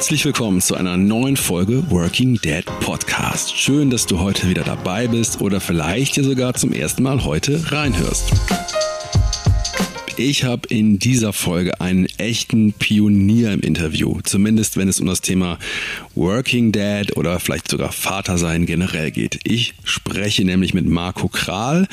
Herzlich willkommen zu einer neuen Folge Working Dead Podcast. Schön, dass du heute wieder dabei bist oder vielleicht hier sogar zum ersten Mal heute reinhörst. Ich habe in dieser Folge einen echten Pionier im Interview, zumindest wenn es um das Thema Working Dad oder vielleicht sogar Vatersein generell geht. Ich spreche nämlich mit Marco Kral.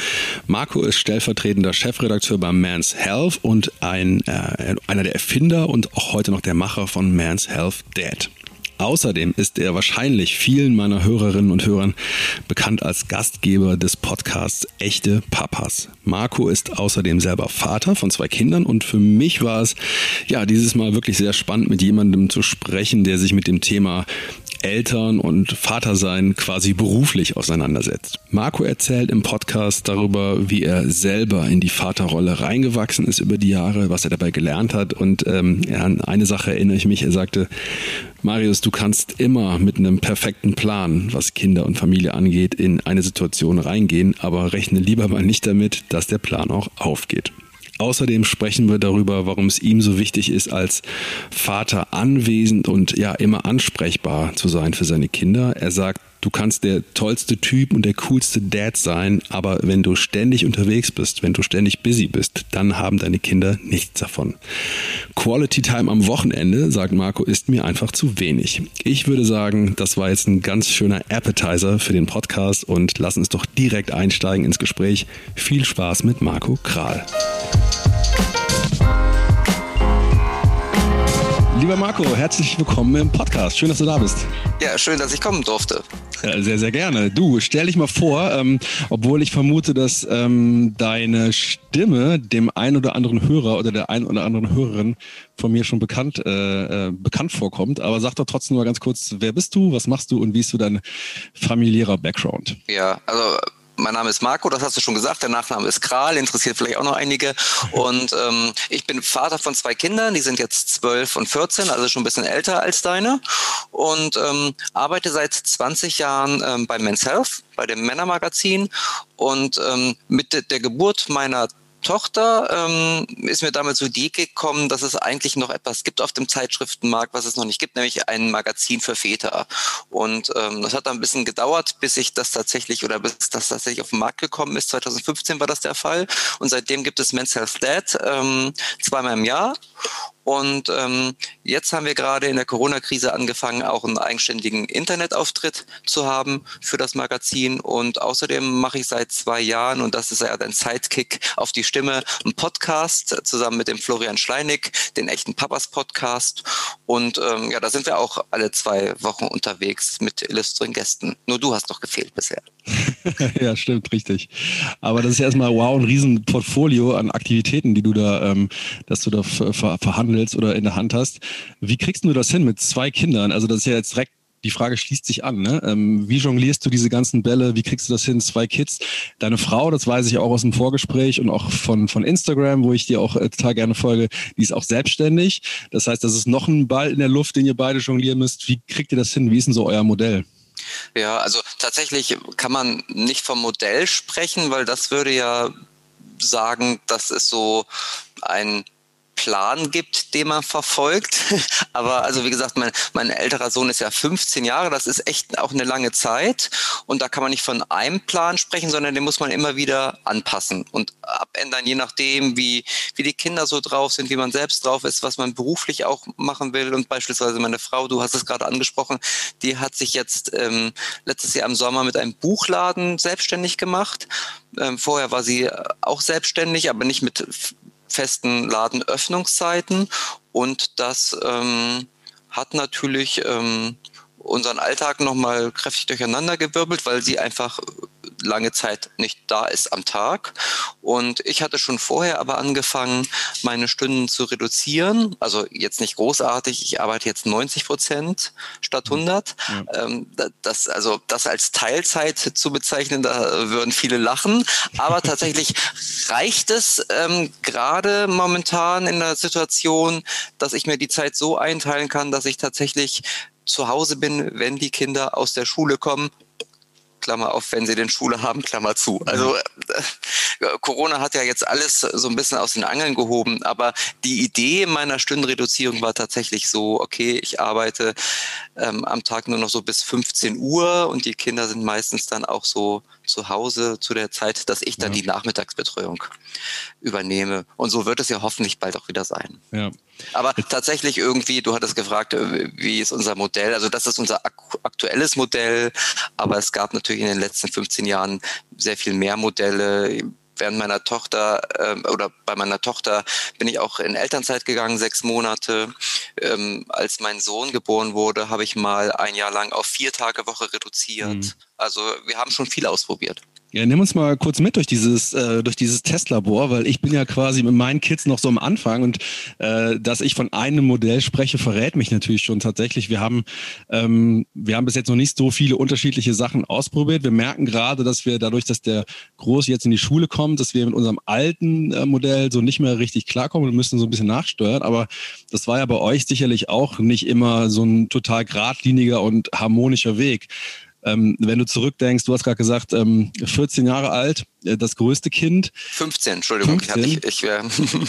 Marco ist stellvertretender Chefredakteur bei Man's Health und ein, äh, einer der Erfinder und auch heute noch der Macher von Man's Health Dad. Außerdem ist er wahrscheinlich vielen meiner Hörerinnen und Hörern bekannt als Gastgeber des Podcasts Echte Papas. Marco ist außerdem selber Vater von zwei Kindern und für mich war es ja dieses Mal wirklich sehr spannend mit jemandem zu sprechen, der sich mit dem Thema Eltern und Vatersein quasi beruflich auseinandersetzt. Marco erzählt im Podcast darüber, wie er selber in die Vaterrolle reingewachsen ist über die Jahre, was er dabei gelernt hat. Und ähm, an eine Sache erinnere ich mich. Er sagte, Marius, du kannst immer mit einem perfekten Plan, was Kinder und Familie angeht, in eine Situation reingehen, aber rechne lieber mal nicht damit, dass der Plan auch aufgeht. Außerdem sprechen wir darüber, warum es ihm so wichtig ist, als Vater anwesend und ja immer ansprechbar zu sein für seine Kinder. Er sagt, Du kannst der tollste Typ und der coolste Dad sein, aber wenn du ständig unterwegs bist, wenn du ständig busy bist, dann haben deine Kinder nichts davon. Quality Time am Wochenende, sagt Marco, ist mir einfach zu wenig. Ich würde sagen, das war jetzt ein ganz schöner Appetizer für den Podcast und lass uns doch direkt einsteigen ins Gespräch. Viel Spaß mit Marco Kral. Lieber Marco, herzlich willkommen im Podcast. Schön, dass du da bist. Ja, schön, dass ich kommen durfte. Ja, sehr, sehr gerne. Du, stell dich mal vor, ähm, obwohl ich vermute, dass ähm, deine Stimme dem einen oder anderen Hörer oder der einen oder anderen Hörerin von mir schon bekannt, äh, äh, bekannt vorkommt. Aber sag doch trotzdem mal ganz kurz, wer bist du, was machst du und wie ist so dein familiärer Background? Ja, also mein Name ist Marco, das hast du schon gesagt. Der Nachname ist Kral, interessiert vielleicht auch noch einige. Und ähm, ich bin Vater von zwei Kindern, die sind jetzt zwölf und 14, also schon ein bisschen älter als deine. Und ähm, arbeite seit 20 Jahren ähm, bei Men's Health, bei dem Männermagazin. Und ähm, mit der Geburt meiner Tochter ähm, ist mir damals so die Idee gekommen, dass es eigentlich noch etwas gibt auf dem Zeitschriftenmarkt, was es noch nicht gibt, nämlich ein Magazin für Väter. Und ähm, das hat dann ein bisschen gedauert, bis ich das tatsächlich oder bis das tatsächlich auf den Markt gekommen ist. 2015 war das der Fall. Und seitdem gibt es Men's Health Dad ähm, zweimal im Jahr. Und ähm, jetzt haben wir gerade in der Corona-Krise angefangen, auch einen eigenständigen Internetauftritt zu haben für das Magazin. Und außerdem mache ich seit zwei Jahren, und das ist ja ein Sidekick auf die Stimme, einen Podcast zusammen mit dem Florian Schleinig, den echten Papas Podcast. Und ähm, ja, da sind wir auch alle zwei Wochen unterwegs mit illustren Gästen. Nur du hast noch gefehlt bisher. ja, stimmt, richtig. Aber das ist erstmal wow, ein riesen Portfolio an Aktivitäten, die du da, ähm, dass du da ver verhandelst oder in der Hand hast. Wie kriegst du das hin mit zwei Kindern? Also das ist ja jetzt direkt die Frage schließt sich an. Ne? Ähm, wie jonglierst du diese ganzen Bälle? Wie kriegst du das hin? Zwei Kids. Deine Frau, das weiß ich auch aus dem Vorgespräch und auch von, von Instagram, wo ich dir auch äh, total gerne folge, die ist auch selbstständig. Das heißt, das ist noch ein Ball in der Luft, den ihr beide jonglieren müsst. Wie kriegt ihr das hin? Wie ist denn so euer Modell? Ja, also tatsächlich kann man nicht vom Modell sprechen, weil das würde ja sagen, das ist so ein Plan gibt, den man verfolgt. Aber also wie gesagt, mein, mein älterer Sohn ist ja 15 Jahre, das ist echt auch eine lange Zeit. Und da kann man nicht von einem Plan sprechen, sondern den muss man immer wieder anpassen und abändern, je nachdem, wie, wie die Kinder so drauf sind, wie man selbst drauf ist, was man beruflich auch machen will. Und beispielsweise meine Frau, du hast es gerade angesprochen, die hat sich jetzt ähm, letztes Jahr im Sommer mit einem Buchladen selbstständig gemacht. Ähm, vorher war sie auch selbstständig, aber nicht mit festen Ladenöffnungszeiten. Und das ähm, hat natürlich ähm, unseren Alltag nochmal kräftig durcheinandergewirbelt, weil sie einfach lange Zeit nicht da ist am Tag. Und ich hatte schon vorher aber angefangen, meine Stunden zu reduzieren. Also jetzt nicht großartig. Ich arbeite jetzt 90 Prozent statt 100. Ja. Ähm, das, also das als Teilzeit zu bezeichnen, da würden viele lachen. Aber tatsächlich reicht es ähm, gerade momentan in der Situation, dass ich mir die Zeit so einteilen kann, dass ich tatsächlich zu Hause bin, wenn die Kinder aus der Schule kommen Klammer auf, wenn sie den Schule haben, Klammer zu. Also äh, Corona hat ja jetzt alles so ein bisschen aus den Angeln gehoben, aber die Idee meiner Stundenreduzierung war tatsächlich so, okay, ich arbeite ähm, am Tag nur noch so bis 15 Uhr und die Kinder sind meistens dann auch so zu Hause zu der Zeit, dass ich dann ja. die Nachmittagsbetreuung übernehme. Und so wird es ja hoffentlich bald auch wieder sein. Ja. Aber tatsächlich irgendwie, du hattest gefragt, äh, wie ist unser Modell? Also das ist unser aktuelles Modell, aber es gab natürlich in den letzten 15 Jahren sehr viel mehr Modelle während meiner Tochter äh, oder bei meiner Tochter bin ich auch in Elternzeit gegangen, sechs Monate. Ähm, als mein Sohn geboren wurde, habe ich mal ein Jahr lang auf vier Tage Woche reduziert. Mhm. Also wir haben schon viel ausprobiert. Ja, nimm uns mal kurz mit durch dieses, äh, durch dieses Testlabor, weil ich bin ja quasi mit meinen Kids noch so am Anfang und äh, dass ich von einem Modell spreche, verrät mich natürlich schon tatsächlich. Wir haben, ähm, wir haben bis jetzt noch nicht so viele unterschiedliche Sachen ausprobiert. Wir merken gerade, dass wir dadurch, dass der Groß jetzt in die Schule kommt, dass wir mit unserem alten äh, Modell so nicht mehr richtig klarkommen und müssen so ein bisschen nachsteuern. Aber das war ja bei euch sicherlich auch nicht immer so ein total geradliniger und harmonischer Weg. Ähm, wenn du zurückdenkst, du hast gerade gesagt, ähm, 14 Jahre alt, das größte Kind. 15, Entschuldigung. 15. Ich, ich, äh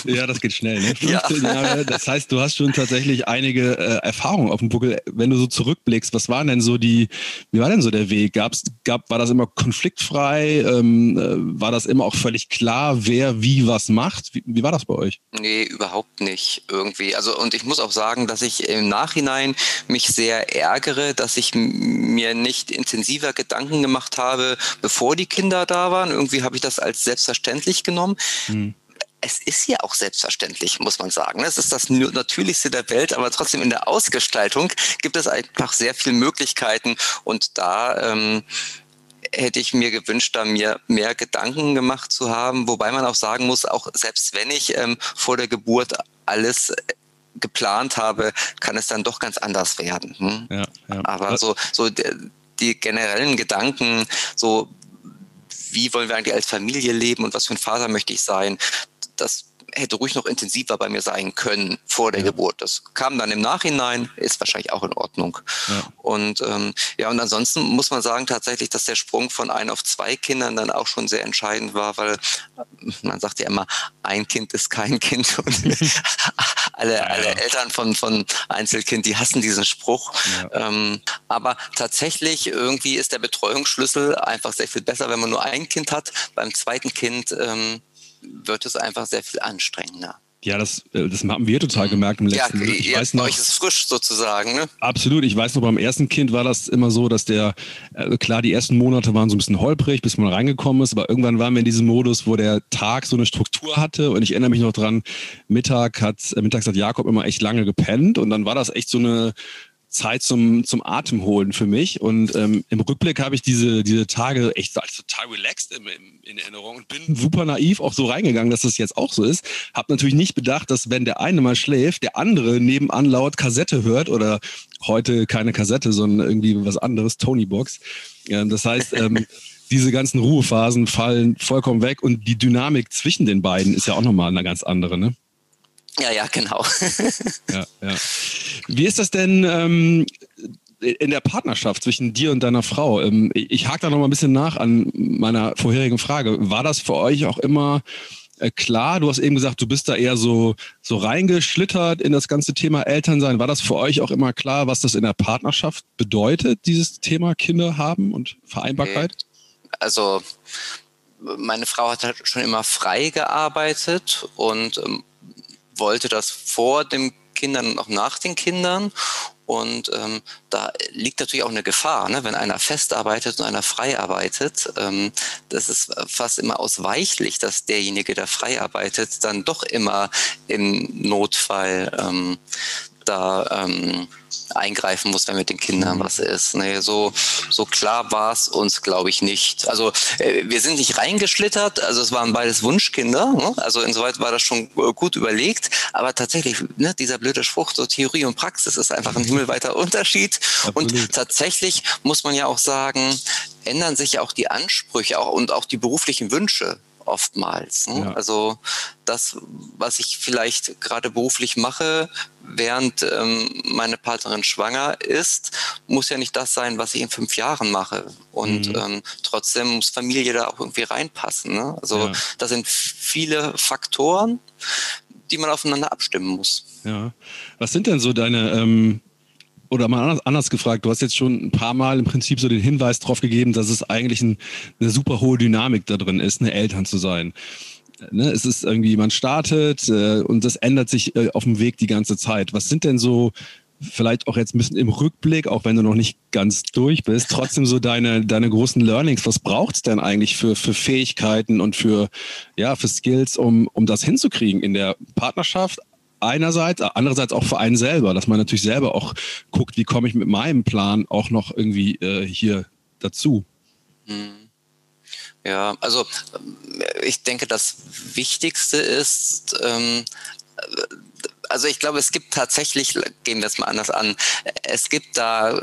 ja, das geht schnell. Ne? 15 ja. Jahre, das heißt, du hast schon tatsächlich einige äh, Erfahrungen auf dem Buckel. Wenn du so zurückblickst, was waren denn so die, wie war denn so der Weg? Gab's, gab, war das immer konfliktfrei? Ähm, äh, war das immer auch völlig klar, wer wie was macht? Wie, wie war das bei euch? Nee, überhaupt nicht irgendwie. Also, und ich muss auch sagen, dass ich im Nachhinein mich sehr ärgere, dass ich mir nicht intensiver Gedanken gemacht habe, bevor die Kinder da waren. Irgendwie habe ich das als selbstverständlich genommen. Hm es ist ja auch selbstverständlich, muss man sagen. Es ist das Natürlichste der Welt, aber trotzdem in der Ausgestaltung gibt es einfach sehr viele Möglichkeiten und da ähm, hätte ich mir gewünscht, da mir mehr Gedanken gemacht zu haben, wobei man auch sagen muss, auch selbst wenn ich ähm, vor der Geburt alles geplant habe, kann es dann doch ganz anders werden. Hm? Ja, ja. Aber so, so die generellen Gedanken, so wie wollen wir eigentlich als Familie leben und was für ein Vater möchte ich sein, das hätte ruhig noch intensiver bei mir sein können vor der ja. Geburt. Das kam dann im Nachhinein, ist wahrscheinlich auch in Ordnung. Ja. Und ähm, ja, und ansonsten muss man sagen tatsächlich, dass der Sprung von ein auf zwei Kindern dann auch schon sehr entscheidend war, weil man sagt ja immer, ein Kind ist kein Kind und alle, ja, alle Eltern von, von Einzelkind, die hassen diesen Spruch. Ähm, aber tatsächlich irgendwie ist der Betreuungsschlüssel einfach sehr viel besser, wenn man nur ein Kind hat. Beim zweiten Kind ähm, wird es einfach sehr viel anstrengender. Ja, das, äh, das haben wir total mhm. gemerkt im letzten Jahr. Ja, ich weiß noch, euch ist frisch sozusagen, ne? Absolut. Ich weiß noch, beim ersten Kind war das immer so, dass der, äh, klar, die ersten Monate waren so ein bisschen holprig, bis man reingekommen ist, aber irgendwann waren wir in diesem Modus, wo der Tag so eine Struktur hatte und ich erinnere mich noch dran, Mittag hat, äh, mittags hat Jakob immer echt lange gepennt und dann war das echt so eine, Zeit zum, zum Atem holen für mich. Und ähm, im Rückblick habe ich diese, diese Tage echt total relaxed in, in, Erinnerung und bin super naiv auch so reingegangen, dass das jetzt auch so ist. Habe natürlich nicht bedacht, dass wenn der eine mal schläft, der andere nebenan laut Kassette hört oder heute keine Kassette, sondern irgendwie was anderes, Tony Box. Ja, das heißt, ähm, diese ganzen Ruhephasen fallen vollkommen weg und die Dynamik zwischen den beiden ist ja auch nochmal eine ganz andere, ne? Ja, ja, genau. ja, ja. Wie ist das denn ähm, in der Partnerschaft zwischen dir und deiner Frau? Ähm, ich hake da noch mal ein bisschen nach an meiner vorherigen Frage. War das für euch auch immer äh, klar? Du hast eben gesagt, du bist da eher so, so reingeschlittert in das ganze Thema Elternsein. War das für euch auch immer klar, was das in der Partnerschaft bedeutet, dieses Thema Kinder haben und Vereinbarkeit? Also meine Frau hat halt schon immer frei gearbeitet und ähm, wollte das vor den Kindern und auch nach den Kindern. Und ähm, da liegt natürlich auch eine Gefahr, ne? wenn einer festarbeitet und einer frei arbeitet. Ähm, das ist fast immer ausweichlich, dass derjenige, der frei arbeitet, dann doch immer im Notfall ähm, da ähm, eingreifen muss, wenn mit den Kindern mhm. was ist. Nee, so, so klar war es uns, glaube ich, nicht. Also äh, wir sind nicht reingeschlittert, also es waren beides Wunschkinder, ne? also insoweit war das schon äh, gut überlegt, aber tatsächlich, ne, dieser blöde Spruch, so Theorie und Praxis ist einfach ein himmelweiter Unterschied. Absolut. Und tatsächlich muss man ja auch sagen, ändern sich ja auch die Ansprüche auch, und auch die beruflichen Wünsche oftmals. Ne? Ja. Also das, was ich vielleicht gerade beruflich mache, während ähm, meine Partnerin schwanger ist, muss ja nicht das sein, was ich in fünf Jahren mache. Und mhm. ähm, trotzdem muss Familie da auch irgendwie reinpassen. Ne? Also ja. da sind viele Faktoren, die man aufeinander abstimmen muss. Ja. Was sind denn so deine ähm oder mal anders, anders, gefragt, du hast jetzt schon ein paar Mal im Prinzip so den Hinweis darauf gegeben, dass es eigentlich ein, eine super hohe Dynamik da drin ist, eine Eltern zu sein. Ne, es ist irgendwie, man startet äh, und das ändert sich äh, auf dem Weg die ganze Zeit. Was sind denn so, vielleicht auch jetzt ein bisschen im Rückblick, auch wenn du noch nicht ganz durch bist, trotzdem so deine, deine großen Learnings. Was braucht es denn eigentlich für, für Fähigkeiten und für, ja, für Skills, um, um das hinzukriegen in der Partnerschaft? Einerseits, andererseits auch für einen selber, dass man natürlich selber auch guckt, wie komme ich mit meinem Plan auch noch irgendwie äh, hier dazu. Mhm. Ja, also ich denke, das Wichtigste ist, ähm, also ich glaube, es gibt tatsächlich, gehen wir es mal anders an, es gibt da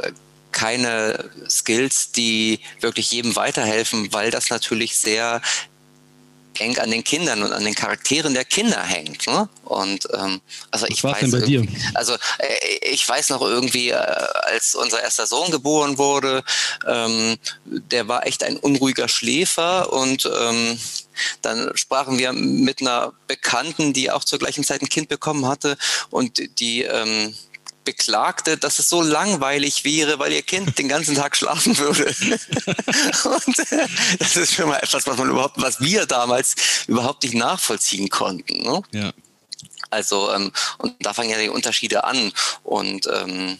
keine Skills, die wirklich jedem weiterhelfen, weil das natürlich sehr eng an den Kindern und an den Charakteren der Kinder hängt. Ne? Und ähm, also Was ich weiß, bei dir? also äh, ich weiß noch irgendwie, äh, als unser erster Sohn geboren wurde, ähm, der war echt ein unruhiger Schläfer und ähm, dann sprachen wir mit einer Bekannten, die auch zur gleichen Zeit ein Kind bekommen hatte und die ähm, beklagte, dass es so langweilig wäre, weil ihr Kind den ganzen Tag schlafen würde. und äh, das ist schon mal etwas, was man überhaupt, was wir damals überhaupt nicht nachvollziehen konnten. Ne? Ja. Also, ähm, und da fangen ja die Unterschiede an. Und ähm,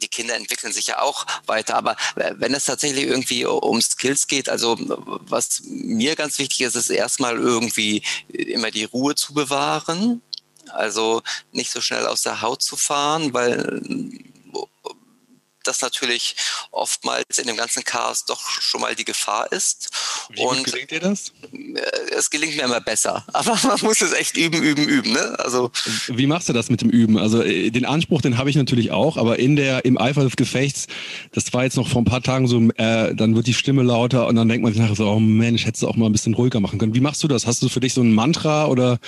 die Kinder entwickeln sich ja auch weiter. Aber wenn es tatsächlich irgendwie um Skills geht, also was mir ganz wichtig ist, ist erstmal irgendwie immer die Ruhe zu bewahren. Also nicht so schnell aus der Haut zu fahren, weil das natürlich oftmals in dem ganzen Chaos doch schon mal die Gefahr ist. Wie und gelingt dir das? Äh, es gelingt mir immer besser. Aber man muss es echt üben, üben, üben. Ne? Also Wie machst du das mit dem Üben? Also äh, den Anspruch, den habe ich natürlich auch, aber in der, im Eifer des Gefechts, das war jetzt noch vor ein paar Tagen so, äh, dann wird die Stimme lauter und dann denkt man sich nachher so, oh Mensch, hättest du auch mal ein bisschen ruhiger machen können. Wie machst du das? Hast du für dich so ein Mantra oder?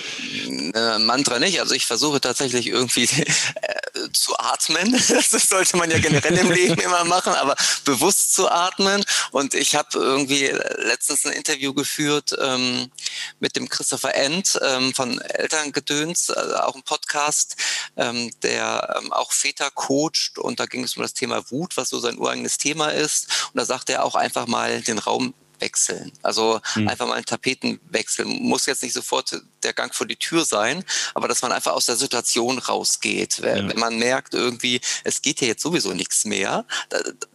Äh, Mantra nicht. Also ich versuche tatsächlich irgendwie äh, zu atmen. Das sollte man ja generell im Leben immer machen, aber bewusst zu atmen. Und ich habe irgendwie letztens ein Interview geführt ähm, mit dem Christopher End ähm, von Elterngedöns, also auch ein Podcast, ähm, der ähm, auch Väter coacht. Und da ging es um das Thema Wut, was so sein ureigenes Thema ist. Und da sagt er auch einfach mal den Raum wechseln. Also mhm. einfach mal einen Tapetenwechsel. Muss jetzt nicht sofort der Gang vor die Tür sein, aber dass man einfach aus der Situation rausgeht. Wenn, ja. wenn man merkt irgendwie, es geht hier jetzt sowieso nichts mehr,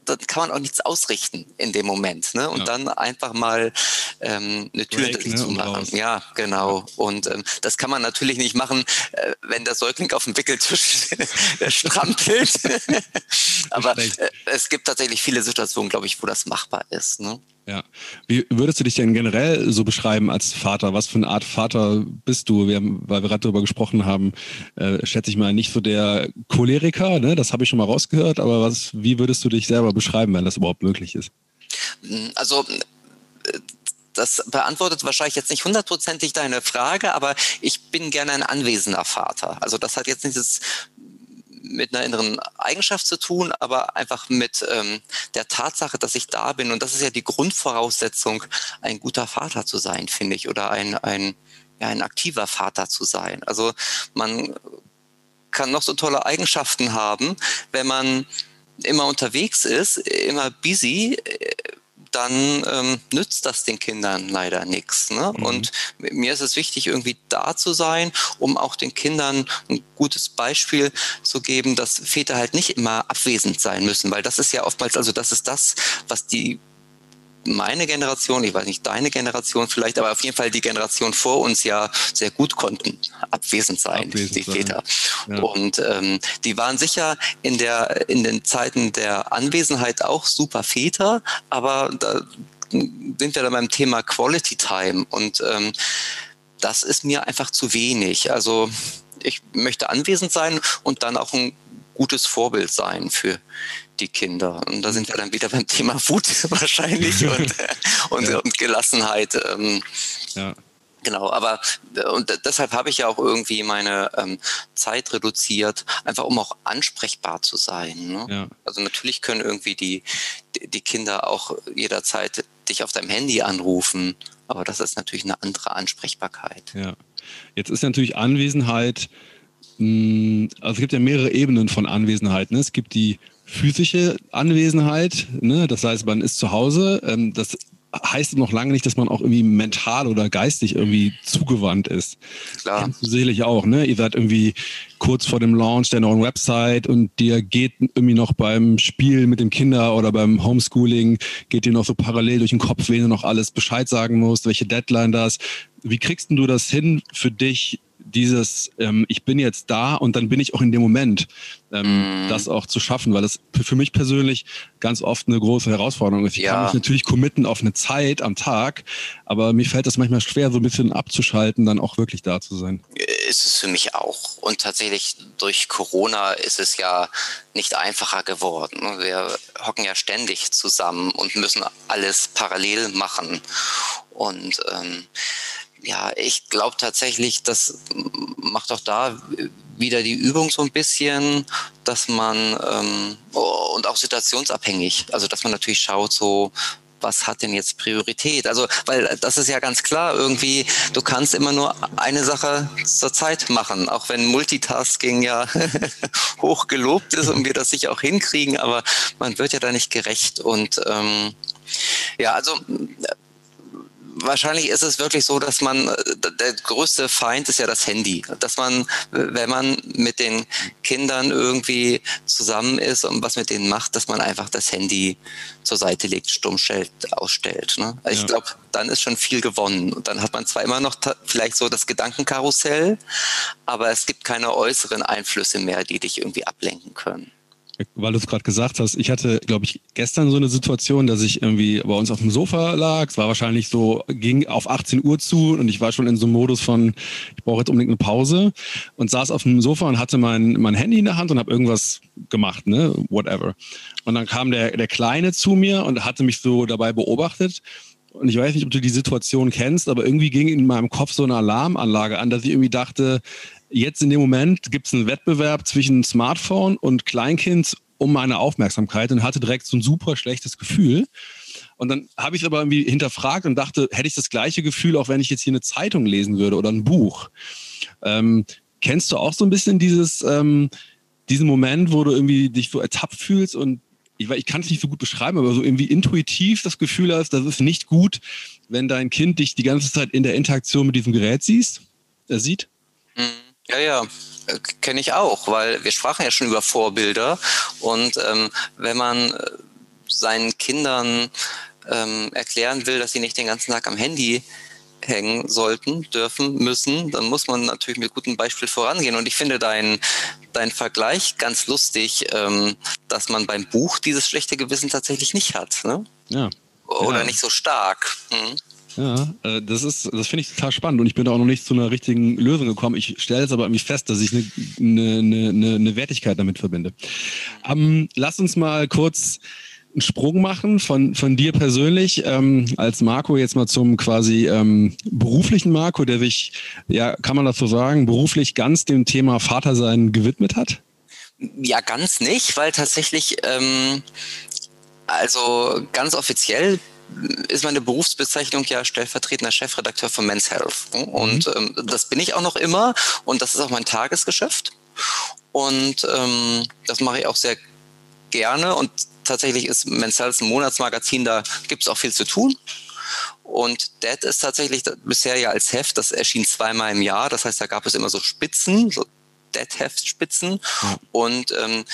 dann kann man auch nichts ausrichten in dem Moment. Ne? Und ja. dann einfach mal ähm, eine Tür hinter sich ne? zu machen. Ja, genau. Und ähm, das kann man natürlich nicht machen, äh, wenn der Säugling auf dem Wickeltisch strampelt. aber äh, es gibt tatsächlich viele Situationen, glaube ich, wo das machbar ist. Ne? Ja. Wie würdest du dich denn generell so beschreiben als Vater? Was für eine Art Vater bist du? Wir haben, weil wir gerade darüber gesprochen haben, äh, schätze ich mal nicht so der Choleriker, ne? Das habe ich schon mal rausgehört, aber was, wie würdest du dich selber beschreiben, wenn das überhaupt möglich ist? Also das beantwortet wahrscheinlich jetzt nicht hundertprozentig deine Frage, aber ich bin gerne ein anwesender Vater. Also das hat jetzt nichts mit einer inneren Eigenschaft zu tun, aber einfach mit ähm, der Tatsache, dass ich da bin. Und das ist ja die Grundvoraussetzung, ein guter Vater zu sein, finde ich, oder ein, ein, ja, ein aktiver Vater zu sein. Also man kann noch so tolle Eigenschaften haben, wenn man immer unterwegs ist, immer busy, dann ähm, nützt das den Kindern leider nichts. Ne? Mhm. Und mir ist es wichtig, irgendwie da zu sein, um auch den Kindern ein gutes Beispiel zu geben, dass Väter halt nicht immer abwesend sein müssen, weil das ist ja oftmals, also das ist das, was die meine Generation, ich weiß nicht deine Generation vielleicht, aber auf jeden Fall die Generation vor uns ja sehr gut konnten abwesend sein, abwesend die sein. Väter. Ja. Und ähm, die waren sicher in der in den Zeiten der Anwesenheit auch super Väter, aber da sind wir dann beim Thema Quality Time und ähm, das ist mir einfach zu wenig. Also ich möchte anwesend sein und dann auch ein gutes Vorbild sein für die Kinder. Und da sind wir dann wieder beim Thema Wut wahrscheinlich und, und, ja. und Gelassenheit. Ähm, ja. Genau, aber und deshalb habe ich ja auch irgendwie meine ähm, Zeit reduziert, einfach um auch ansprechbar zu sein. Ne? Ja. Also natürlich können irgendwie die, die Kinder auch jederzeit dich auf deinem Handy anrufen, aber das ist natürlich eine andere Ansprechbarkeit. Ja. Jetzt ist natürlich Anwesenheit, hm, also es gibt ja mehrere Ebenen von Anwesenheit. Ne? Es gibt die physische Anwesenheit, ne? das heißt, man ist zu Hause. Ähm, das heißt noch lange nicht, dass man auch irgendwie mental oder geistig irgendwie zugewandt ist. Klar. Kennst du sicherlich auch, ne? Ihr seid irgendwie kurz vor dem Launch der neuen Website und dir geht irgendwie noch beim Spiel mit dem Kinder oder beim Homeschooling, geht dir noch so parallel durch den Kopf, wen du noch alles Bescheid sagen musst, welche Deadline das. Wie kriegst du das hin für dich, dieses, ähm, ich bin jetzt da und dann bin ich auch in dem Moment, ähm, mm. das auch zu schaffen, weil das für mich persönlich ganz oft eine große Herausforderung ist. Ich ja. kann mich natürlich committen auf eine Zeit am Tag, aber mir fällt das manchmal schwer, so ein bisschen abzuschalten, dann auch wirklich da zu sein. Ist es für mich auch. Und tatsächlich durch Corona ist es ja nicht einfacher geworden. Wir hocken ja ständig zusammen und müssen alles parallel machen. Und ähm, ja, ich glaube tatsächlich, das macht auch da wieder die Übung so ein bisschen, dass man ähm, und auch situationsabhängig, also dass man natürlich schaut, so was hat denn jetzt Priorität? Also, weil das ist ja ganz klar, irgendwie, du kannst immer nur eine Sache zur Zeit machen, auch wenn Multitasking ja hoch gelobt ist und wir das sicher auch hinkriegen, aber man wird ja da nicht gerecht. Und ähm, ja, also wahrscheinlich ist es wirklich so, dass man, äh, der größte Feind ist ja das Handy. Dass man, wenn man mit den Kindern irgendwie zusammen ist und was mit denen macht, dass man einfach das Handy zur Seite legt, stumm stellt, ausstellt. Ne? Also ja. Ich glaube, dann ist schon viel gewonnen. Und dann hat man zwar immer noch vielleicht so das Gedankenkarussell, aber es gibt keine äußeren Einflüsse mehr, die dich irgendwie ablenken können weil du es gerade gesagt hast, ich hatte, glaube ich, gestern so eine Situation, dass ich irgendwie bei uns auf dem Sofa lag. Es war wahrscheinlich so, ging auf 18 Uhr zu und ich war schon in so einem Modus von, ich brauche jetzt unbedingt eine Pause und saß auf dem Sofa und hatte mein, mein Handy in der Hand und habe irgendwas gemacht, ne, whatever. Und dann kam der, der Kleine zu mir und hatte mich so dabei beobachtet und ich weiß nicht, ob du die Situation kennst, aber irgendwie ging in meinem Kopf so eine Alarmanlage an, dass ich irgendwie dachte, jetzt in dem Moment gibt es einen Wettbewerb zwischen Smartphone und Kleinkind um meine Aufmerksamkeit und hatte direkt so ein super schlechtes Gefühl. Und dann habe ich es aber irgendwie hinterfragt und dachte, hätte ich das gleiche Gefühl, auch wenn ich jetzt hier eine Zeitung lesen würde oder ein Buch. Ähm, kennst du auch so ein bisschen dieses, ähm, diesen Moment, wo du irgendwie dich so ertappt fühlst und ich, ich kann es nicht so gut beschreiben, aber so irgendwie intuitiv das Gefühl hast, das ist nicht gut, wenn dein Kind dich die ganze Zeit in der Interaktion mit diesem Gerät siehst, er sieht? Mhm. Ja, ja, äh, kenne ich auch, weil wir sprachen ja schon über Vorbilder und ähm, wenn man äh, seinen Kindern ähm, erklären will, dass sie nicht den ganzen Tag am Handy hängen sollten, dürfen, müssen, dann muss man natürlich mit gutem Beispiel vorangehen. Und ich finde deinen dein Vergleich ganz lustig, ähm, dass man beim Buch dieses schlechte Gewissen tatsächlich nicht hat. Ne? Ja. Oder ja. nicht so stark. Hm. Ja, äh, das ist, das finde ich total spannend und ich bin da auch noch nicht zu einer richtigen Lösung gekommen. Ich stelle jetzt aber irgendwie fest, dass ich eine, eine, eine, eine Wertigkeit damit verbinde. Ähm, lass uns mal kurz einen Sprung machen von, von dir persönlich ähm, als Marco jetzt mal zum quasi ähm, beruflichen Marco, der sich, ja, kann man das so sagen, beruflich ganz dem Thema Vatersein gewidmet hat? Ja, ganz nicht, weil tatsächlich, ähm, also ganz offiziell ist meine Berufsbezeichnung ja stellvertretender Chefredakteur von Men's Health. Und mhm. ähm, das bin ich auch noch immer und das ist auch mein Tagesgeschäft. Und ähm, das mache ich auch sehr gerne. Und tatsächlich ist Men's Health ein Monatsmagazin, da gibt es auch viel zu tun. Und Dead ist tatsächlich bisher ja als Heft, das erschien zweimal im Jahr. Das heißt, da gab es immer so Spitzen, so Dead-Heft-Spitzen. Und ähm,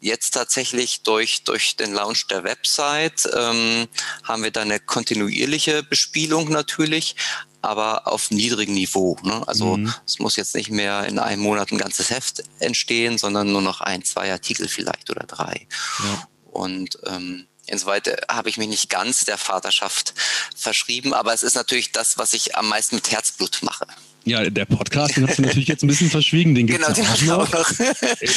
jetzt tatsächlich durch, durch den Launch der Website ähm, haben wir da eine kontinuierliche Bespielung natürlich, aber auf niedrigem Niveau. Ne? Also mhm. es muss jetzt nicht mehr in einem Monat ein ganzes Heft entstehen, sondern nur noch ein, zwei Artikel vielleicht oder drei. Ja. Und ähm, Insoweit habe ich mich nicht ganz der Vaterschaft verschrieben, aber es ist natürlich das, was ich am meisten mit Herzblut mache. Ja, der Podcast, den hast du natürlich jetzt ein bisschen verschwiegen, den gibt es genau, auch noch.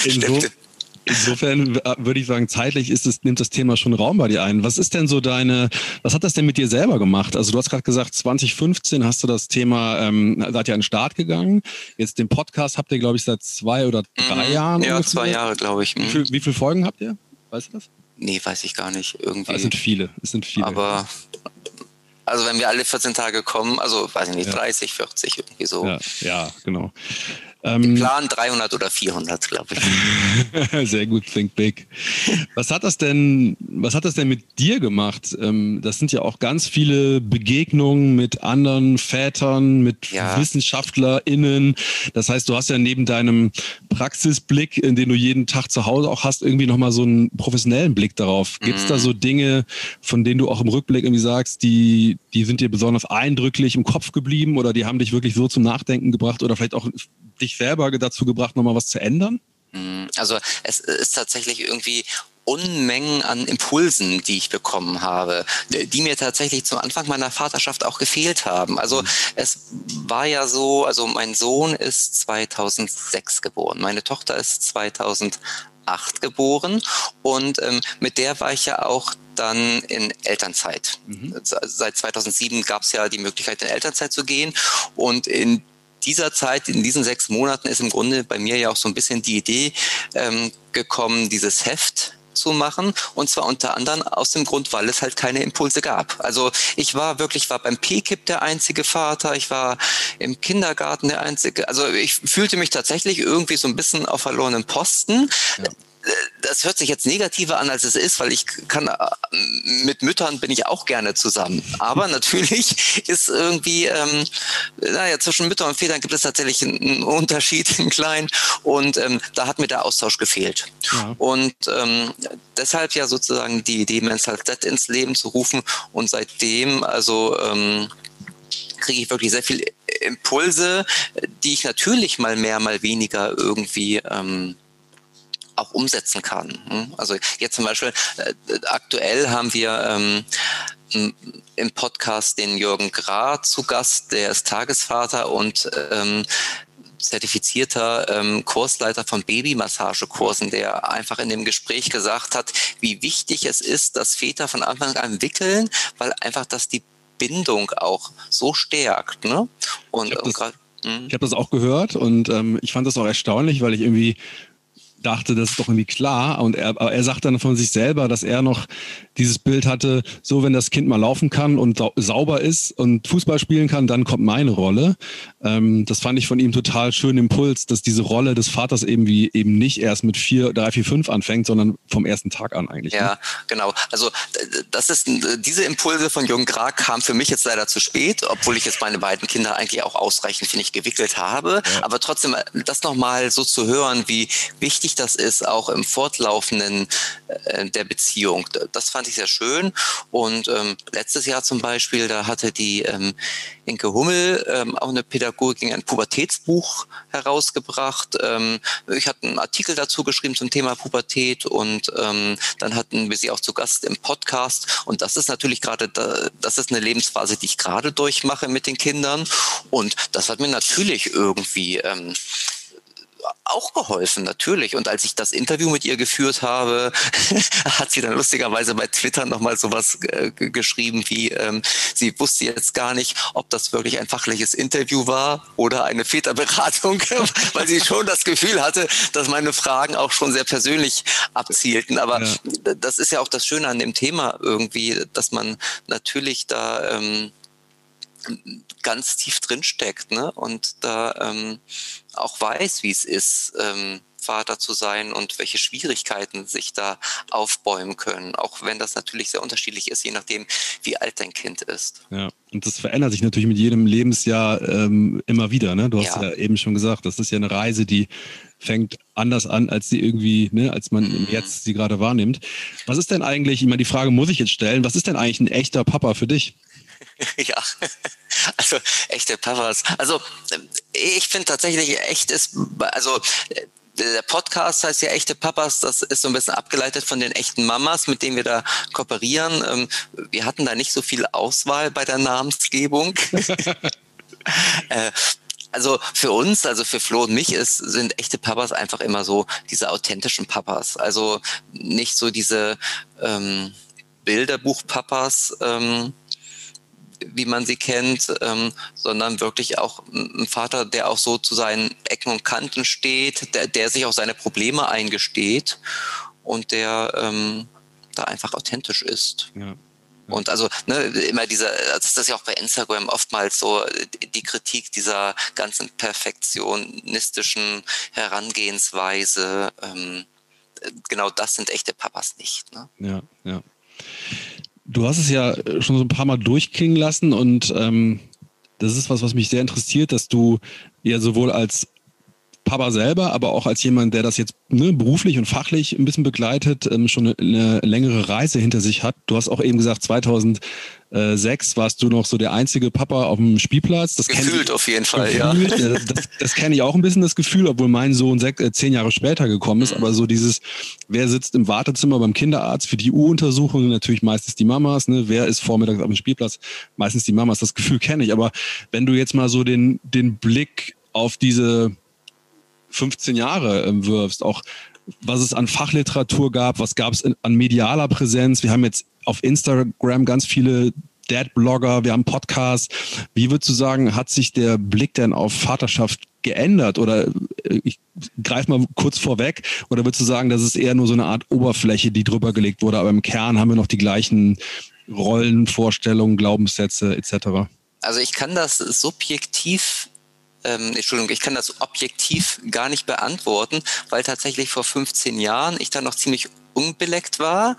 Inso Insofern würde ich sagen, zeitlich ist es, nimmt das Thema schon Raum bei dir ein. Was ist denn so deine, was hat das denn mit dir selber gemacht? Also du hast gerade gesagt, 2015 hast du das Thema, ähm, seid ihr an den Start gegangen. Jetzt den Podcast habt ihr, glaube ich, seit zwei oder drei mhm. Jahren. Ja, ungefähr. zwei Jahre, glaube ich. Mhm. Wie, viel, wie viele Folgen habt ihr? Weißt du das? Nee, weiß ich gar nicht. Irgendwie. Es sind viele. Es sind viele. Aber also wenn wir alle 14 Tage kommen, also weiß ich nicht, ja. 30, 40, irgendwie so. Ja, ja genau. Ähm, Plan 300 oder 400, glaube ich. Sehr gut, think big. Was hat das denn, was hat das denn mit dir gemacht? Ähm, das sind ja auch ganz viele Begegnungen mit anderen Vätern, mit ja. WissenschaftlerInnen. Das heißt, du hast ja neben deinem Praxisblick, in den du jeden Tag zu Hause auch hast, irgendwie nochmal so einen professionellen Blick darauf. Gibt es mhm. da so Dinge, von denen du auch im Rückblick irgendwie sagst, die, die sind dir besonders eindrücklich im Kopf geblieben oder die haben dich wirklich so zum Nachdenken gebracht oder vielleicht auch dich selber dazu gebracht, nochmal was zu ändern? Mm, also es ist tatsächlich irgendwie Unmengen an Impulsen, die ich bekommen habe, die mir tatsächlich zum Anfang meiner Vaterschaft auch gefehlt haben. Also mhm. es war ja so, also mein Sohn ist 2006 geboren, meine Tochter ist 2008 geboren und ähm, mit der war ich ja auch dann in Elternzeit. Mhm. Seit 2007 gab es ja die Möglichkeit, in Elternzeit zu gehen und in dieser Zeit, in diesen sechs Monaten, ist im Grunde bei mir ja auch so ein bisschen die Idee ähm, gekommen, dieses Heft zu machen und zwar unter anderem aus dem Grund, weil es halt keine Impulse gab. Also ich war wirklich, war beim PKIP der einzige Vater, ich war im Kindergarten der einzige, also ich fühlte mich tatsächlich irgendwie so ein bisschen auf verlorenen Posten. Ja das hört sich jetzt negativer an, als es ist, weil ich kann, äh, mit Müttern bin ich auch gerne zusammen. Aber natürlich ist irgendwie, ähm, naja, zwischen Müttern und Vätern gibt es tatsächlich einen Unterschied, einen kleinen. Und ähm, da hat mir der Austausch gefehlt. Ja. Und ähm, deshalb ja sozusagen die Idee, Mental Z ins Leben zu rufen. Und seitdem, also, ähm, kriege ich wirklich sehr viel Impulse, die ich natürlich mal mehr, mal weniger irgendwie ähm, auch umsetzen kann. Hm? Also jetzt zum Beispiel, äh, aktuell haben wir ähm, im Podcast den Jürgen Grah zu Gast, der ist Tagesvater und ähm, zertifizierter ähm, Kursleiter von Babymassagekursen, der einfach in dem Gespräch gesagt hat, wie wichtig es ist, dass Väter von Anfang an wickeln, weil einfach das die Bindung auch so stärkt. Ne? Und, ich habe das, hm? hab das, auch gehört und ähm, ich fand das auch erstaunlich, weil ich irgendwie dachte, das ist doch irgendwie klar. Und er, aber er sagt dann von sich selber, dass er noch dieses Bild hatte, so wenn das Kind mal laufen kann und sau sauber ist und Fußball spielen kann, dann kommt meine Rolle. Ähm, das fand ich von ihm total schön Impuls, dass diese Rolle des Vaters eben wie eben nicht erst mit vier, drei, vier, fünf anfängt, sondern vom ersten Tag an eigentlich. Ne? Ja, ne? genau. Also das ist diese Impulse von Jürgen Grag kamen für mich jetzt leider zu spät, obwohl ich jetzt meine beiden Kinder eigentlich auch ausreichend, finde ich, gewickelt habe. Ja. Aber trotzdem, das nochmal so zu hören, wie wichtig das ist, auch im Fortlaufen äh, der Beziehung. Das fand ich sehr schön. Und ähm, letztes Jahr zum Beispiel, da hatte die ähm, Inke Hummel ähm, auch eine Pädagogik, ein Pubertätsbuch herausgebracht. Ähm, ich hatte einen Artikel dazu geschrieben zum Thema Pubertät und ähm, dann hatten wir sie auch zu Gast im Podcast. Und das ist natürlich gerade, da, das ist eine Lebensphase, die ich gerade durchmache mit den Kindern. Und das hat mir natürlich irgendwie ähm, auch geholfen, natürlich. Und als ich das Interview mit ihr geführt habe, hat sie dann lustigerweise bei Twitter nochmal sowas äh, geschrieben wie, ähm, sie wusste jetzt gar nicht, ob das wirklich ein fachliches Interview war oder eine Väterberatung, weil sie schon das Gefühl hatte, dass meine Fragen auch schon sehr persönlich abzielten. Aber ja. das ist ja auch das Schöne an dem Thema irgendwie, dass man natürlich da ähm, ganz tief drin steckt ne? und da ähm, auch weiß, wie es ist, ähm, Vater zu sein und welche Schwierigkeiten sich da aufbäumen können, auch wenn das natürlich sehr unterschiedlich ist, je nachdem, wie alt dein Kind ist. Ja, und das verändert sich natürlich mit jedem Lebensjahr ähm, immer wieder. Ne? Du hast ja. ja eben schon gesagt, das ist ja eine Reise, die fängt anders an, als sie irgendwie, ne, als man mhm. jetzt sie gerade wahrnimmt. Was ist denn eigentlich, ich meine, die Frage muss ich jetzt stellen, was ist denn eigentlich ein echter Papa für dich? ja, also echte Papas. Also ich finde tatsächlich echt ist, also der Podcast heißt ja echte Papas, das ist so ein bisschen abgeleitet von den echten Mamas, mit denen wir da kooperieren. Ähm, wir hatten da nicht so viel Auswahl bei der Namensgebung. äh, Also für uns, also für Flo und mich ist, sind echte Papas einfach immer so diese authentischen Papas. Also nicht so diese ähm, Bilderbuch-Papas, ähm, wie man sie kennt, ähm, sondern wirklich auch ein Vater, der auch so zu seinen Ecken und Kanten steht, der, der sich auch seine Probleme eingesteht und der ähm, da einfach authentisch ist. Ja. Und also ne, immer dieser, das ist ja auch bei Instagram oftmals so die Kritik dieser ganzen perfektionistischen Herangehensweise. Ähm, genau das sind echte Papas nicht. Ne? Ja, ja. Du hast es ja schon so ein paar Mal durchklingen lassen und ähm, das ist was, was mich sehr interessiert, dass du ja sowohl als Papa selber, aber auch als jemand, der das jetzt ne, beruflich und fachlich ein bisschen begleitet, ähm, schon eine, eine, längere Reise hinter sich hat. Du hast auch eben gesagt, 2006 warst du noch so der einzige Papa auf dem Spielplatz. Das Gefühlt ich, auf jeden Fall, gefühlt, ja. Das, das kenne ich auch ein bisschen, das Gefühl, obwohl mein Sohn sechs, äh, zehn Jahre später gekommen ist. Mhm. Aber so dieses, wer sitzt im Wartezimmer beim Kinderarzt für die U-Untersuchung? Natürlich meistens die Mamas. Ne? Wer ist vormittags auf dem Spielplatz? Meistens die Mamas. Das Gefühl kenne ich. Aber wenn du jetzt mal so den, den Blick auf diese 15 Jahre ähm, wirfst, auch was es an Fachliteratur gab, was gab es an medialer Präsenz. Wir haben jetzt auf Instagram ganz viele Dad-Blogger, wir haben Podcasts. Wie würdest du sagen, hat sich der Blick denn auf Vaterschaft geändert? Oder äh, ich greife mal kurz vorweg, oder würdest du sagen, das ist eher nur so eine Art Oberfläche, die drüber gelegt wurde, aber im Kern haben wir noch die gleichen Rollenvorstellungen, Glaubenssätze etc.? Also ich kann das subjektiv ähm, Entschuldigung, ich kann das objektiv gar nicht beantworten, weil tatsächlich vor 15 Jahren ich da noch ziemlich unbeleckt war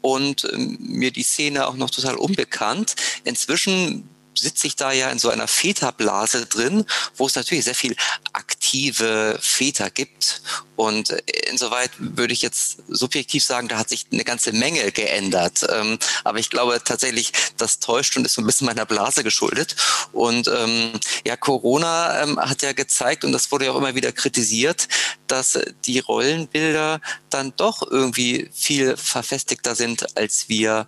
und ähm, mir die Szene auch noch total unbekannt. Inzwischen sitze ich da ja in so einer Väterblase drin, wo es natürlich sehr viel aktive Väter gibt. Und insoweit würde ich jetzt subjektiv sagen, da hat sich eine ganze Menge geändert. Ähm, aber ich glaube tatsächlich, das täuscht und ist so ein bisschen meiner Blase geschuldet. Und ähm, ja, Corona ähm, hat ja gezeigt, und das wurde ja auch immer wieder kritisiert, dass die Rollenbilder dann doch irgendwie viel verfestigter sind, als wir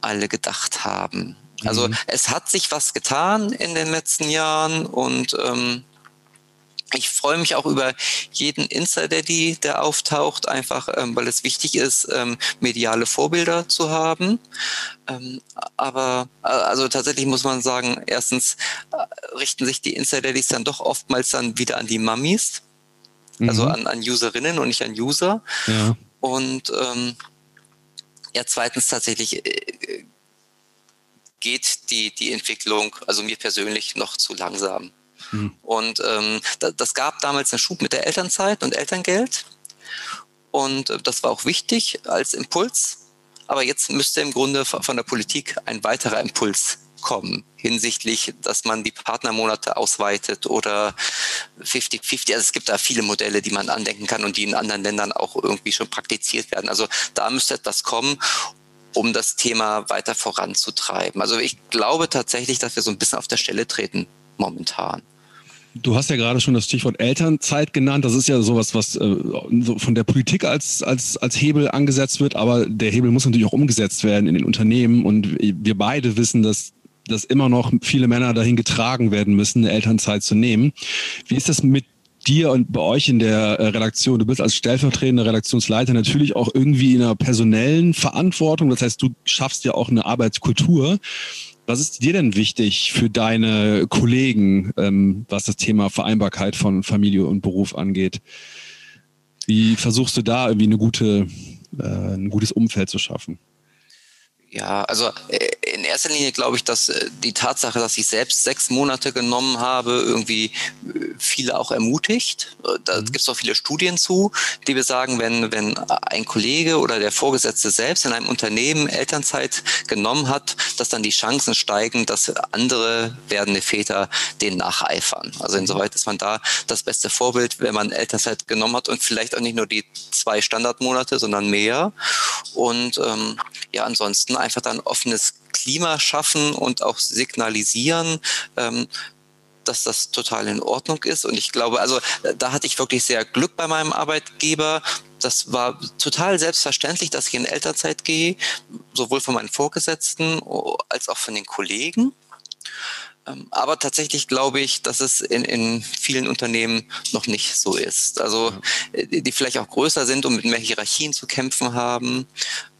alle gedacht haben. Also mhm. es hat sich was getan in den letzten Jahren und ähm, ich freue mich auch über jeden Insta-Daddy, der auftaucht, einfach ähm, weil es wichtig ist, ähm, mediale Vorbilder zu haben. Ähm, aber äh, also tatsächlich muss man sagen, erstens äh, richten sich die Insta-Daddies dann doch oftmals dann wieder an die Mummies, also mhm. also an, an Userinnen und nicht an User. Ja. Und ähm, ja, zweitens tatsächlich äh, geht die, die Entwicklung, also mir persönlich, noch zu langsam. Mhm. Und ähm, da, das gab damals einen Schub mit der Elternzeit und Elterngeld. Und äh, das war auch wichtig als Impuls. Aber jetzt müsste im Grunde von der Politik ein weiterer Impuls kommen hinsichtlich, dass man die Partnermonate ausweitet oder 50-50. Also es gibt da viele Modelle, die man andenken kann und die in anderen Ländern auch irgendwie schon praktiziert werden. Also da müsste etwas kommen um das Thema weiter voranzutreiben. Also ich glaube tatsächlich, dass wir so ein bisschen auf der Stelle treten momentan. Du hast ja gerade schon das Stichwort Elternzeit genannt. Das ist ja sowas, was äh, von der Politik als, als, als Hebel angesetzt wird, aber der Hebel muss natürlich auch umgesetzt werden in den Unternehmen. Und wir beide wissen, dass dass immer noch viele Männer dahin getragen werden müssen, eine Elternzeit zu nehmen. Wie ist das mit dir und bei euch in der äh, Redaktion, du bist als stellvertretender Redaktionsleiter natürlich auch irgendwie in einer personellen Verantwortung. Das heißt, du schaffst ja auch eine Arbeitskultur. Was ist dir denn wichtig für deine Kollegen, ähm, was das Thema Vereinbarkeit von Familie und Beruf angeht? Wie versuchst du da irgendwie eine gute, äh, ein gutes Umfeld zu schaffen? Ja, also äh, in erster Linie glaube ich, dass äh, die Tatsache, dass ich selbst sechs Monate genommen habe, irgendwie äh, viele auch ermutigt. Da mhm. gibt es auch viele Studien zu, die besagen, wenn, wenn ein Kollege oder der Vorgesetzte selbst in einem Unternehmen Elternzeit genommen hat, dass dann die Chancen steigen, dass andere werdende Väter den nacheifern. Also insoweit ist man da das beste Vorbild, wenn man Elternzeit genommen hat und vielleicht auch nicht nur die zwei Standardmonate, sondern mehr. Und ähm, ja, ansonsten einfach dann offenes Klima schaffen und auch signalisieren, ähm, dass das total in Ordnung ist. Und ich glaube, also da hatte ich wirklich sehr Glück bei meinem Arbeitgeber. Das war total selbstverständlich, dass ich in Elternzeit gehe, sowohl von meinen Vorgesetzten als auch von den Kollegen. Ähm, aber tatsächlich glaube ich, dass es in, in vielen Unternehmen noch nicht so ist. Also ja. die vielleicht auch größer sind und mit mehr Hierarchien zu kämpfen haben.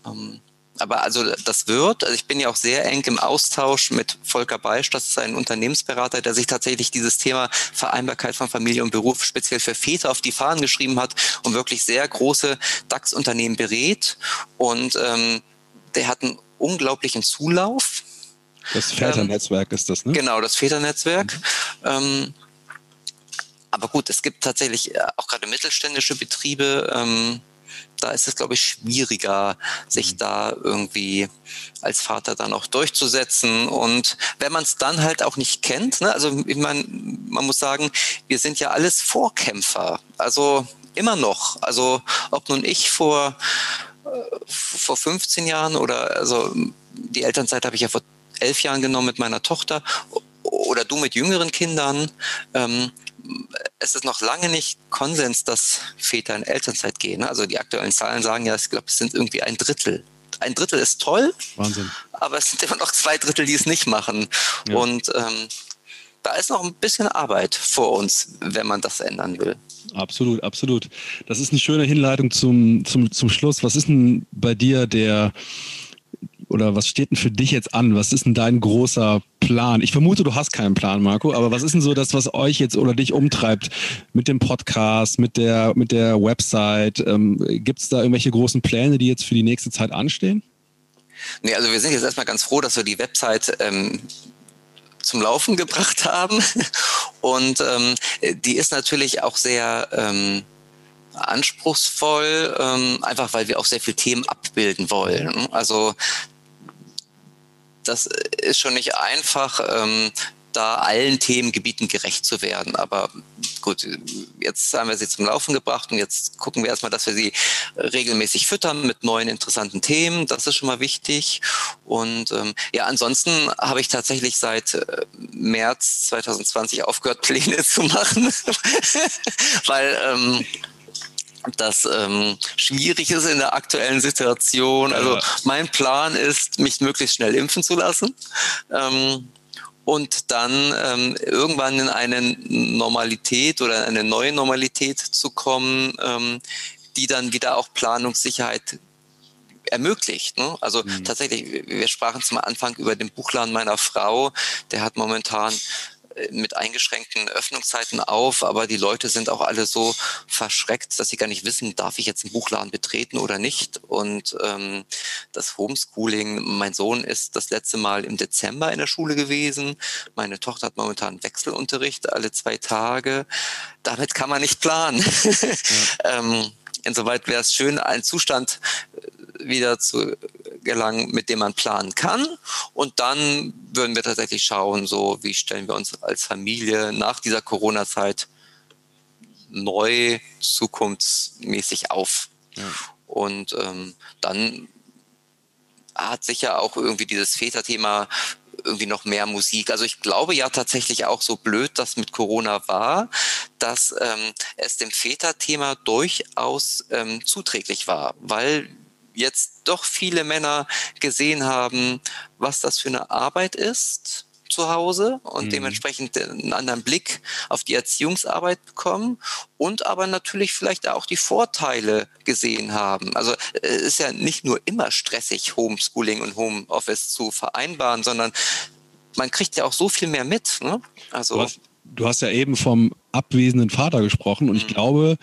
Ähm, aber also das wird, also ich bin ja auch sehr eng im Austausch mit Volker Beisch, das ist ein Unternehmensberater, der sich tatsächlich dieses Thema Vereinbarkeit von Familie und Beruf speziell für Väter auf die Fahnen geschrieben hat und wirklich sehr große DAX-Unternehmen berät. Und ähm, der hat einen unglaublichen Zulauf. Das Väternetzwerk ähm, ist das, ne? Genau, das Väternetzwerk. Mhm. Ähm, aber gut, es gibt tatsächlich äh, auch gerade mittelständische Betriebe, ähm, da ist es, glaube ich, schwieriger, sich mhm. da irgendwie als Vater dann auch durchzusetzen. Und wenn man es dann halt auch nicht kennt, ne, also ich meine, man muss sagen, wir sind ja alles Vorkämpfer. Also immer noch. Also ob nun ich vor, äh, vor 15 Jahren oder also die Elternzeit habe ich ja vor elf Jahren genommen mit meiner Tochter oder du mit jüngeren Kindern. Ähm, es ist noch lange nicht Konsens, dass Väter in Elternzeit gehen. Ne? Also die aktuellen Zahlen sagen ja, ich glaube, es sind irgendwie ein Drittel. Ein Drittel ist toll, Wahnsinn. aber es sind immer noch zwei Drittel, die es nicht machen. Ja. Und ähm, da ist noch ein bisschen Arbeit vor uns, wenn man das ändern will. Absolut, absolut. Das ist eine schöne Hinleitung zum, zum, zum Schluss. Was ist denn bei dir der, oder was steht denn für dich jetzt an? Was ist denn dein großer Plan? Ich vermute, du hast keinen Plan, Marco, aber was ist denn so das, was euch jetzt oder dich umtreibt mit dem Podcast, mit der, mit der Website? Ähm, Gibt es da irgendwelche großen Pläne, die jetzt für die nächste Zeit anstehen? Nee, also wir sind jetzt erstmal ganz froh, dass wir die Website ähm, zum Laufen gebracht haben. Und ähm, die ist natürlich auch sehr ähm, anspruchsvoll, ähm, einfach weil wir auch sehr viele Themen abbilden wollen. Also das ist schon nicht einfach, ähm, da allen Themengebieten gerecht zu werden. Aber gut, jetzt haben wir sie zum Laufen gebracht und jetzt gucken wir erstmal, dass wir sie regelmäßig füttern mit neuen interessanten Themen. Das ist schon mal wichtig. Und ähm, ja, ansonsten habe ich tatsächlich seit äh, März 2020 aufgehört, Pläne zu machen, weil ähm, das ähm, schwierig ist in der aktuellen Situation. Also mein Plan ist, mich möglichst schnell impfen zu lassen. Ähm, und dann ähm, irgendwann in eine Normalität oder eine neue Normalität zu kommen, ähm, die dann wieder auch Planungssicherheit ermöglicht. Ne? Also mhm. tatsächlich, wir sprachen zum Anfang über den Buchladen meiner Frau, der hat momentan mit eingeschränkten Öffnungszeiten auf, aber die Leute sind auch alle so verschreckt, dass sie gar nicht wissen, darf ich jetzt einen Buchladen betreten oder nicht. Und ähm, das Homeschooling, mein Sohn ist das letzte Mal im Dezember in der Schule gewesen. Meine Tochter hat momentan Wechselunterricht alle zwei Tage. Damit kann man nicht planen. Ja. ähm, insoweit wäre es schön, einen Zustand äh, wieder zu gelangen, mit dem man planen kann. Und dann würden wir tatsächlich schauen, so wie stellen wir uns als Familie nach dieser Corona-Zeit neu zukunftsmäßig auf. Ja. Und ähm, dann hat sicher auch irgendwie dieses Väterthema irgendwie noch mehr Musik. Also ich glaube ja tatsächlich auch so blöd, das mit Corona war, dass ähm, es dem Väterthema durchaus ähm, zuträglich war, weil jetzt doch viele Männer gesehen haben, was das für eine Arbeit ist zu Hause und mhm. dementsprechend einen anderen Blick auf die Erziehungsarbeit bekommen und aber natürlich vielleicht auch die Vorteile gesehen haben. Also es ist ja nicht nur immer stressig, Homeschooling und Homeoffice zu vereinbaren, sondern man kriegt ja auch so viel mehr mit. Ne? Also du hast, du hast ja eben vom abwesenden Vater gesprochen und mhm. ich glaube,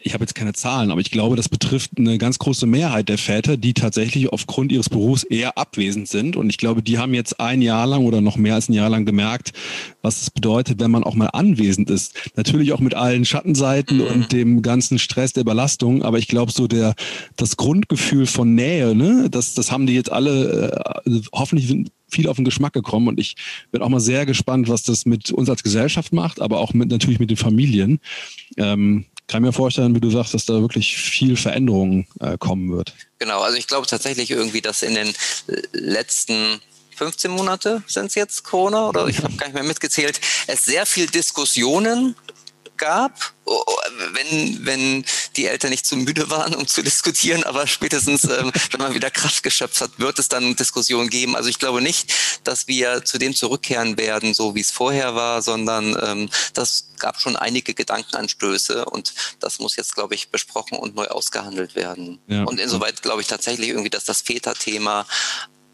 ich habe jetzt keine Zahlen, aber ich glaube, das betrifft eine ganz große Mehrheit der Väter, die tatsächlich aufgrund ihres Berufs eher abwesend sind. Und ich glaube, die haben jetzt ein Jahr lang oder noch mehr als ein Jahr lang gemerkt, was es bedeutet, wenn man auch mal anwesend ist. Natürlich auch mit allen Schattenseiten mhm. und dem ganzen Stress der Belastung. Aber ich glaube, so der, das Grundgefühl von Nähe, ne, das, das haben die jetzt alle äh, hoffentlich viel auf den Geschmack gekommen und ich bin auch mal sehr gespannt, was das mit uns als Gesellschaft macht, aber auch mit natürlich mit den Familien. Ähm, kann mir vorstellen, wie du sagst, dass da wirklich viel Veränderung äh, kommen wird. Genau, also ich glaube tatsächlich irgendwie, dass in den letzten 15 Monate sind es jetzt Corona oder ich habe gar nicht mehr mitgezählt, es sehr viel Diskussionen gab, oh, oh, wenn, wenn die Eltern nicht zu müde waren, um zu diskutieren, aber spätestens, ähm, wenn man wieder Kraft geschöpft hat, wird es dann Diskussionen geben. Also ich glaube nicht, dass wir zu dem zurückkehren werden, so wie es vorher war, sondern ähm, das gab schon einige Gedankenanstöße und das muss jetzt, glaube ich, besprochen und neu ausgehandelt werden. Ja. Und insoweit glaube ich tatsächlich irgendwie, dass das Väterthema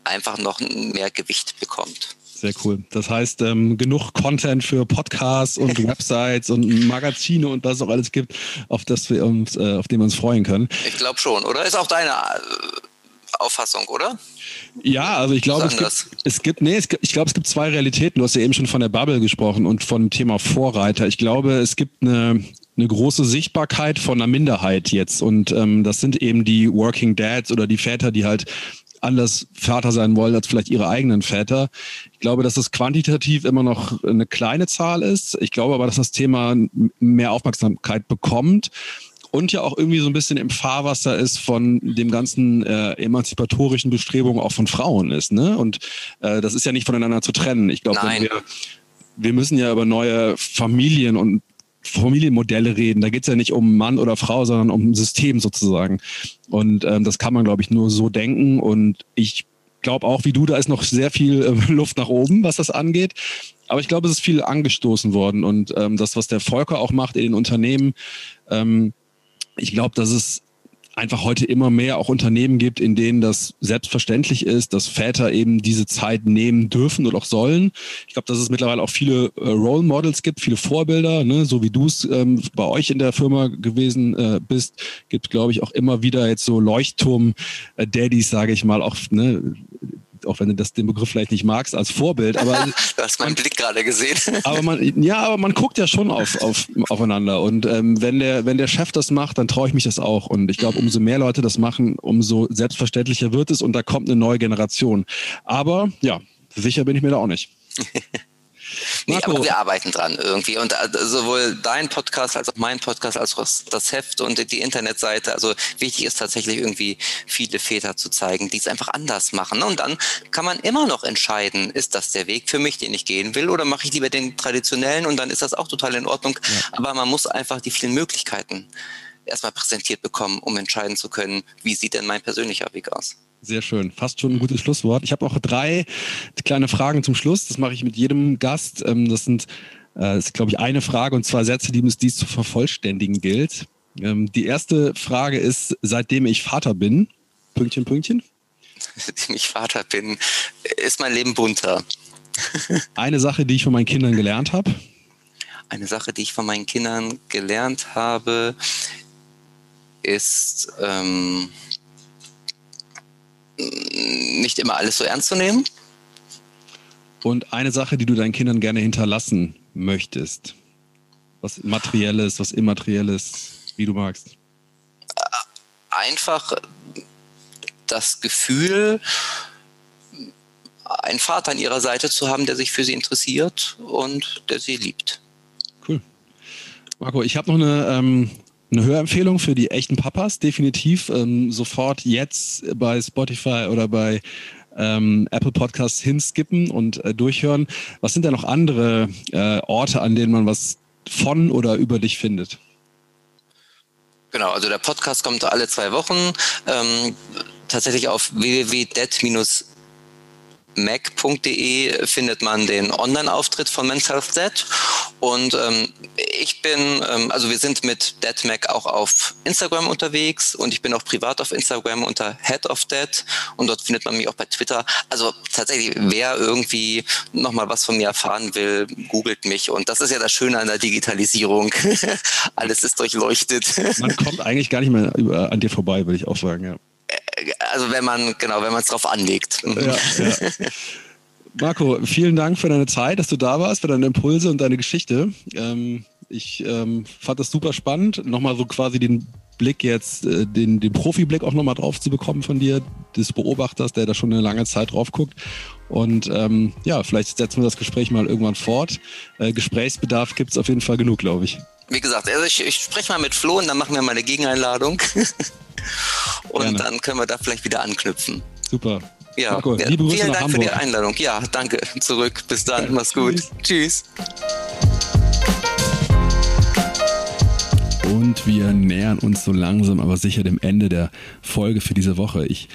einfach noch mehr Gewicht bekommt. Sehr cool. Das heißt, ähm, genug Content für Podcasts und Websites und Magazine und was auch alles gibt, auf das wir uns, äh, auf den wir uns freuen können. Ich glaube schon, oder? Ist auch deine äh, Auffassung, oder? Ja, also ich glaube, es gibt, es gibt, nee, es gibt, ich glaube, es gibt zwei Realitäten. Du hast ja eben schon von der Bubble gesprochen und von Thema Vorreiter. Ich glaube, es gibt eine, eine große Sichtbarkeit von einer Minderheit jetzt und ähm, das sind eben die Working Dads oder die Väter, die halt anders Vater sein wollen als vielleicht ihre eigenen Väter. Ich glaube, dass es quantitativ immer noch eine kleine Zahl ist. Ich glaube aber, dass das Thema mehr Aufmerksamkeit bekommt und ja auch irgendwie so ein bisschen im Fahrwasser ist von dem ganzen äh, emanzipatorischen Bestrebungen auch von Frauen ist. Ne? Und äh, das ist ja nicht voneinander zu trennen. Ich glaube, wir, wir müssen ja über neue Familien und Familienmodelle reden. Da geht es ja nicht um Mann oder Frau, sondern um ein System sozusagen. Und ähm, das kann man, glaube ich, nur so denken. Und ich glaube auch, wie du, da ist noch sehr viel äh, Luft nach oben, was das angeht. Aber ich glaube, es ist viel angestoßen worden. Und ähm, das, was der Volker auch macht in den Unternehmen, ähm, ich glaube, dass es einfach heute immer mehr auch Unternehmen gibt, in denen das selbstverständlich ist, dass Väter eben diese Zeit nehmen dürfen oder auch sollen. Ich glaube, dass es mittlerweile auch viele äh, Role Models gibt, viele Vorbilder, ne? so wie du es ähm, bei euch in der Firma gewesen äh, bist, gibt glaube ich auch immer wieder jetzt so Leuchtturm-Daddies, sage ich mal, auch ne? Auch wenn du das den Begriff vielleicht nicht magst, als Vorbild. Aber du hast meinen Blick gerade gesehen. aber man, ja, aber man guckt ja schon auf, auf, aufeinander. Und ähm, wenn der, wenn der Chef das macht, dann traue ich mich das auch. Und ich glaube, umso mehr Leute das machen, umso selbstverständlicher wird es und da kommt eine neue Generation. Aber ja, sicher bin ich mir da auch nicht. Nee, aber wir arbeiten dran irgendwie. Und äh, sowohl dein Podcast als auch mein Podcast, als auch das Heft und die Internetseite. Also wichtig ist tatsächlich irgendwie viele Väter zu zeigen, die es einfach anders machen. Und dann kann man immer noch entscheiden, ist das der Weg für mich, den ich gehen will, oder mache ich lieber den traditionellen und dann ist das auch total in Ordnung. Ja. Aber man muss einfach die vielen Möglichkeiten erstmal präsentiert bekommen, um entscheiden zu können, wie sieht denn mein persönlicher Weg aus. Sehr schön. Fast schon ein gutes Schlusswort. Ich habe auch drei kleine Fragen zum Schluss. Das mache ich mit jedem Gast. Ähm, das sind, äh, das ist, glaube ich, eine Frage und zwei Sätze, die es dies zu vervollständigen gilt. Ähm, die erste Frage ist, seitdem ich Vater bin, Pünktchen, Pünktchen. Seitdem ich Vater bin, ist mein Leben bunter. Eine Sache, die ich von meinen Kindern gelernt habe. Eine Sache, die ich von meinen Kindern gelernt habe, ist, ähm, nicht immer alles so ernst zu nehmen. Und eine Sache, die du deinen Kindern gerne hinterlassen möchtest. Was materielles, was immaterielles, wie du magst. Einfach das Gefühl, einen Vater an ihrer Seite zu haben, der sich für sie interessiert und der sie liebt. Cool. Marco, ich habe noch eine ähm, eine Hörempfehlung für die echten Papas, definitiv. Ähm, sofort jetzt bei Spotify oder bei ähm, Apple Podcasts hinskippen und äh, durchhören. Was sind da noch andere äh, Orte, an denen man was von oder über dich findet? Genau, also der Podcast kommt alle zwei Wochen. Ähm, tatsächlich auf www.dead- mac.de findet man den Online-Auftritt von Men's Health Dead. Und ähm, ich bin, ähm, also wir sind mit Dead Mac auch auf Instagram unterwegs und ich bin auch privat auf Instagram unter Head of Dead und dort findet man mich auch bei Twitter. Also tatsächlich, wer irgendwie nochmal was von mir erfahren will, googelt mich. Und das ist ja das Schöne an der Digitalisierung. Alles ist durchleuchtet. Man kommt eigentlich gar nicht mehr an dir vorbei, würde ich auch sagen, ja also wenn man, genau, wenn man es drauf anlegt. Ja, ja. Marco, vielen Dank für deine Zeit, dass du da warst, für deine Impulse und deine Geschichte. Ähm, ich ähm, fand das super spannend, nochmal so quasi den Blick jetzt, äh, den, den Profi-Blick auch nochmal drauf zu bekommen von dir, des Beobachters, der da schon eine lange Zeit drauf guckt. Und ähm, ja, vielleicht setzen wir das Gespräch mal irgendwann fort. Äh, Gesprächsbedarf gibt es auf jeden Fall genug, glaube ich. Wie gesagt, also ich, ich spreche mal mit Flo und dann machen wir mal eine Gegeneinladung. Und Gerne. dann können wir da vielleicht wieder anknüpfen. Super. Ja, Marco, ja vielen Dank Hamburg. für die Einladung. Ja, danke. Zurück. Bis dann. Mach's gut. Tschüss. Tschüss. und wir nähern uns so langsam, aber sicher dem Ende der Folge für diese Woche. Ich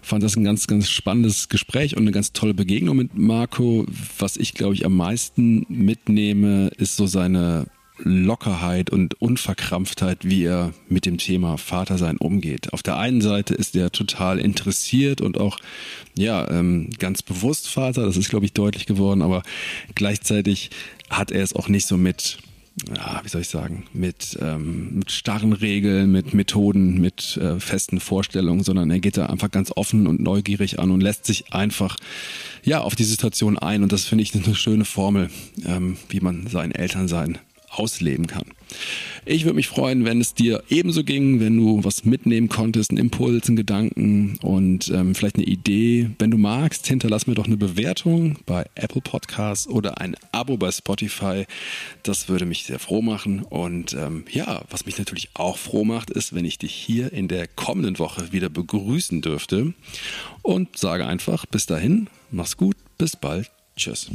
fand das ein ganz, ganz spannendes Gespräch und eine ganz tolle Begegnung mit Marco. Was ich, glaube ich, am meisten mitnehme, ist so seine Lockerheit und Unverkrampftheit, wie er mit dem Thema Vatersein umgeht. Auf der einen Seite ist er total interessiert und auch ja ähm, ganz bewusst Vater. Das ist, glaube ich, deutlich geworden. Aber gleichzeitig hat er es auch nicht so mit ja, wie soll ich sagen, mit, ähm, mit starren Regeln, mit Methoden, mit äh, festen Vorstellungen, sondern er geht da einfach ganz offen und neugierig an und lässt sich einfach ja auf die Situation ein. Und das finde ich eine schöne Formel, ähm, wie man sein Elternsein ausleben kann. Ich würde mich freuen, wenn es dir ebenso ging, wenn du was mitnehmen konntest, einen Impuls, einen Gedanken und ähm, vielleicht eine Idee. Wenn du magst, hinterlass mir doch eine Bewertung bei Apple Podcasts oder ein Abo bei Spotify. Das würde mich sehr froh machen. Und ähm, ja, was mich natürlich auch froh macht, ist, wenn ich dich hier in der kommenden Woche wieder begrüßen dürfte. Und sage einfach, bis dahin, mach's gut, bis bald, tschüss.